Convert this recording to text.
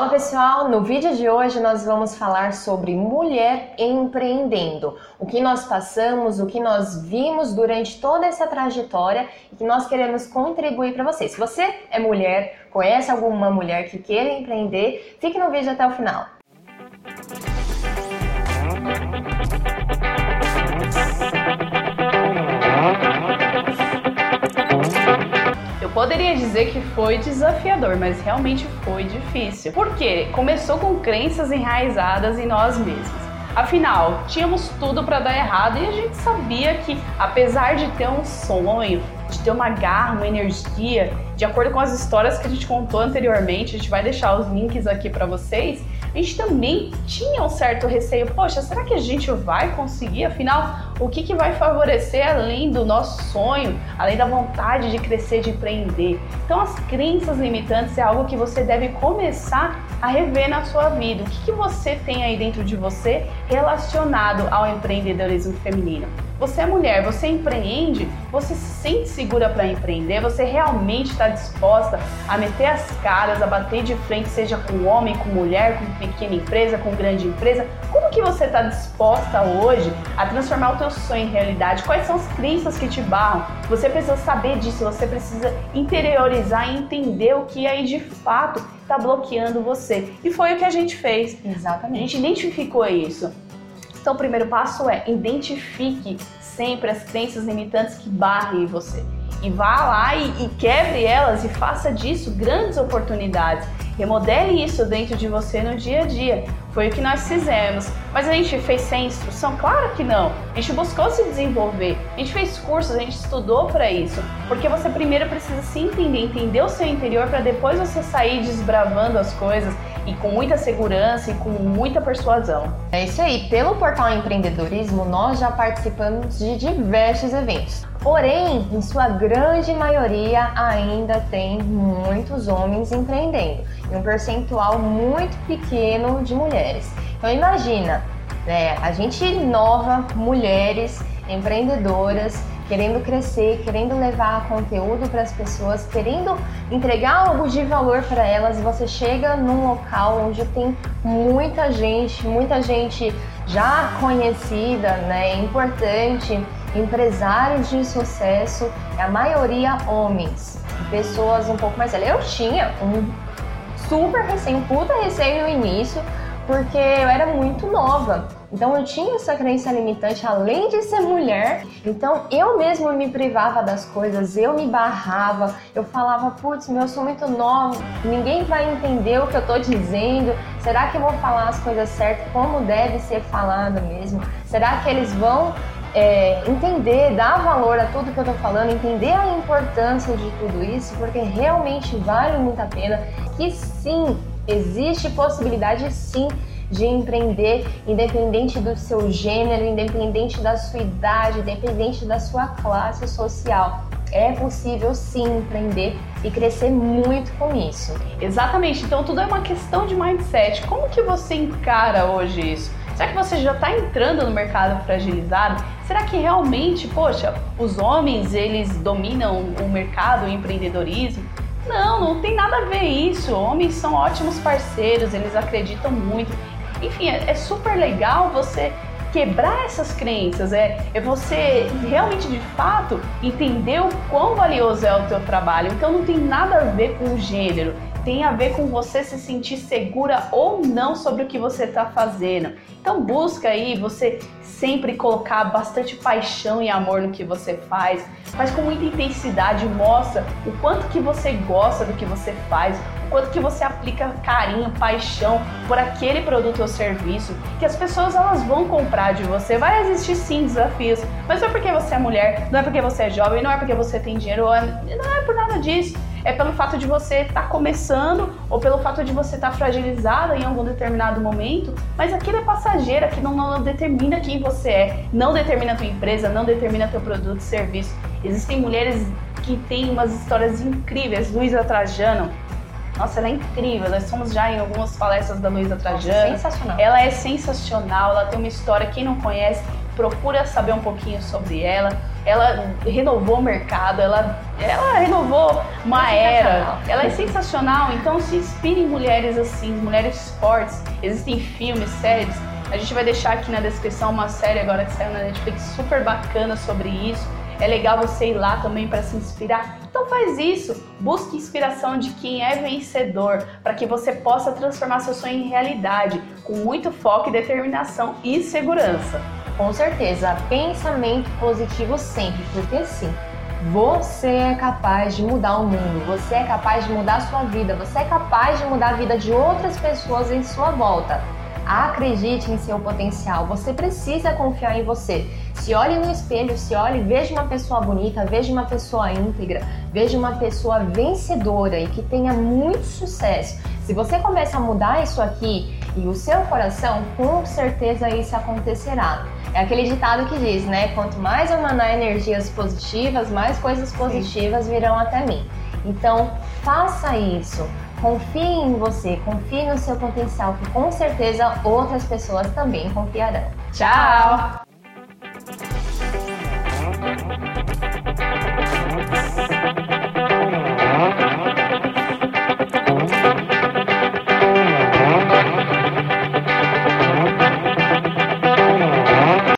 Fala pessoal, no vídeo de hoje nós vamos falar sobre mulher empreendendo. O que nós passamos, o que nós vimos durante toda essa trajetória e que nós queremos contribuir para você. Se você é mulher, conhece alguma mulher que queira empreender, fique no vídeo até o final. Poderia dizer que foi desafiador, mas realmente foi difícil. Porque começou com crenças enraizadas em nós mesmos. Afinal, tínhamos tudo para dar errado e a gente sabia que, apesar de ter um sonho, de ter uma garra, uma energia, de acordo com as histórias que a gente contou anteriormente, a gente vai deixar os links aqui para vocês a gente também tinha um certo receio. Poxa, será que a gente vai conseguir? Afinal, o que, que vai favorecer além do nosso sonho, além da vontade de crescer, de empreender? Então, as crenças limitantes é algo que você deve começar a rever na sua vida. O que, que você tem aí dentro de você relacionado ao empreendedorismo feminino? Você é mulher, você empreende, você se sente segura para empreender, você realmente está disposta a meter as caras, a bater de frente, seja com homem, com mulher, com pequena empresa, com grande empresa. Como que você está disposta hoje a transformar o teu sonho em realidade? Quais são as crenças que te barram? Você precisa saber disso, você precisa interiorizar e entender o que aí de fato está bloqueando você. E foi o que a gente fez. Exatamente. A gente identificou isso. Então, o primeiro passo é identifique sempre as crenças limitantes que barrem você. E vá lá e, e quebre elas e faça disso grandes oportunidades. Remodele isso dentro de você no dia a dia. Foi o que nós fizemos. Mas a gente fez sem instrução? Claro que não. A gente buscou se desenvolver. A gente fez cursos, a gente estudou para isso. Porque você primeiro precisa se entender, entender o seu interior para depois você sair desbravando as coisas e com muita segurança e com muita persuasão. É isso aí. Pelo portal Empreendedorismo, nós já participamos de diversos eventos. Porém, em sua grande maioria, ainda tem muitos homens empreendendo e um percentual muito pequeno de mulheres. Então, imagina, né, a gente nova, mulheres empreendedoras querendo crescer, querendo levar conteúdo para as pessoas, querendo entregar algo de valor para elas, você chega num local onde tem muita gente, muita gente já conhecida, né, importante, empresários de sucesso, a maioria homens, pessoas um pouco mais velhas. Eu tinha um super recém, um puta recém no início, porque eu era muito nova. Então eu tinha essa crença limitante, além de ser mulher. Então eu mesma me privava das coisas, eu me barrava, eu falava, putz, meu, eu sou muito nova, ninguém vai entender o que eu tô dizendo. Será que eu vou falar as coisas certas, como deve ser falado mesmo? Será que eles vão é, entender, dar valor a tudo que eu tô falando, entender a importância de tudo isso, porque realmente vale muito a pena. Que sim, existe possibilidade sim de empreender, independente do seu gênero, independente da sua idade, independente da sua classe social. É possível sim empreender e crescer muito com isso. Exatamente. Então tudo é uma questão de mindset. Como que você encara hoje isso? Será que você já está entrando no mercado fragilizado? Será que realmente, poxa, os homens eles dominam o mercado, o empreendedorismo? Não, não tem nada a ver isso. Homens são ótimos parceiros, eles acreditam muito. Enfim, é, é super legal você quebrar essas crenças, é, é você realmente de fato entender o quão valioso é o teu trabalho. Então não tem nada a ver com o gênero, tem a ver com você se sentir segura ou não sobre o que você está fazendo. Então busca aí você sempre colocar bastante paixão e amor no que você faz, faz com muita intensidade, mostra o quanto que você gosta do que você faz, quanto que você aplica carinho, paixão por aquele produto ou serviço, que as pessoas elas vão comprar de você. Vai existir sim desafios, mas não é porque você é mulher, não é porque você é jovem, não é porque você tem dinheiro, não é por nada disso é pelo fato de você estar tá começando ou pelo fato de você estar tá fragilizada em algum determinado momento, mas aquilo é passageiro, aquilo não, não determina quem você é, não determina a tua empresa, não determina teu produto e serviço. Existem mulheres que têm umas histórias incríveis, Luísa Trajano, Nossa, ela é incrível. Nós somos já em algumas palestras da Luísa Trajano. Sensacional. Ela é sensacional, ela tem uma história, quem não conhece, procura saber um pouquinho sobre ela. Ela renovou o mercado, ela, ela renovou uma É era. Ela é sensacional, então se inspire em mulheres assim, mulheres fortes. Existem filmes, séries. A gente vai deixar aqui na descrição uma série agora que saiu na Netflix super bacana sobre isso. É legal você ir lá também para se inspirar. Então faz isso, busque inspiração de quem é vencedor, para que você possa transformar seu sonho em realidade, com muito foco determinação e segurança. Com certeza, pensamento positivo sempre, porque sim, você é capaz de mudar o mundo, você é capaz de mudar a sua vida, você é capaz de mudar a vida de outras pessoas em sua volta. Acredite em seu potencial, você precisa confiar em você. Se olhe no espelho, se olhe, veja uma pessoa bonita, veja uma pessoa íntegra, veja uma pessoa vencedora e que tenha muito sucesso. Se você começa a mudar isso aqui e o seu coração, com certeza isso acontecerá. É aquele ditado que diz, né? Quanto mais eu emanar energias positivas, mais coisas positivas virão até mim. Então, faça isso. Confie em você, confie no seu potencial, que com certeza outras pessoas também confiarão. Tchau!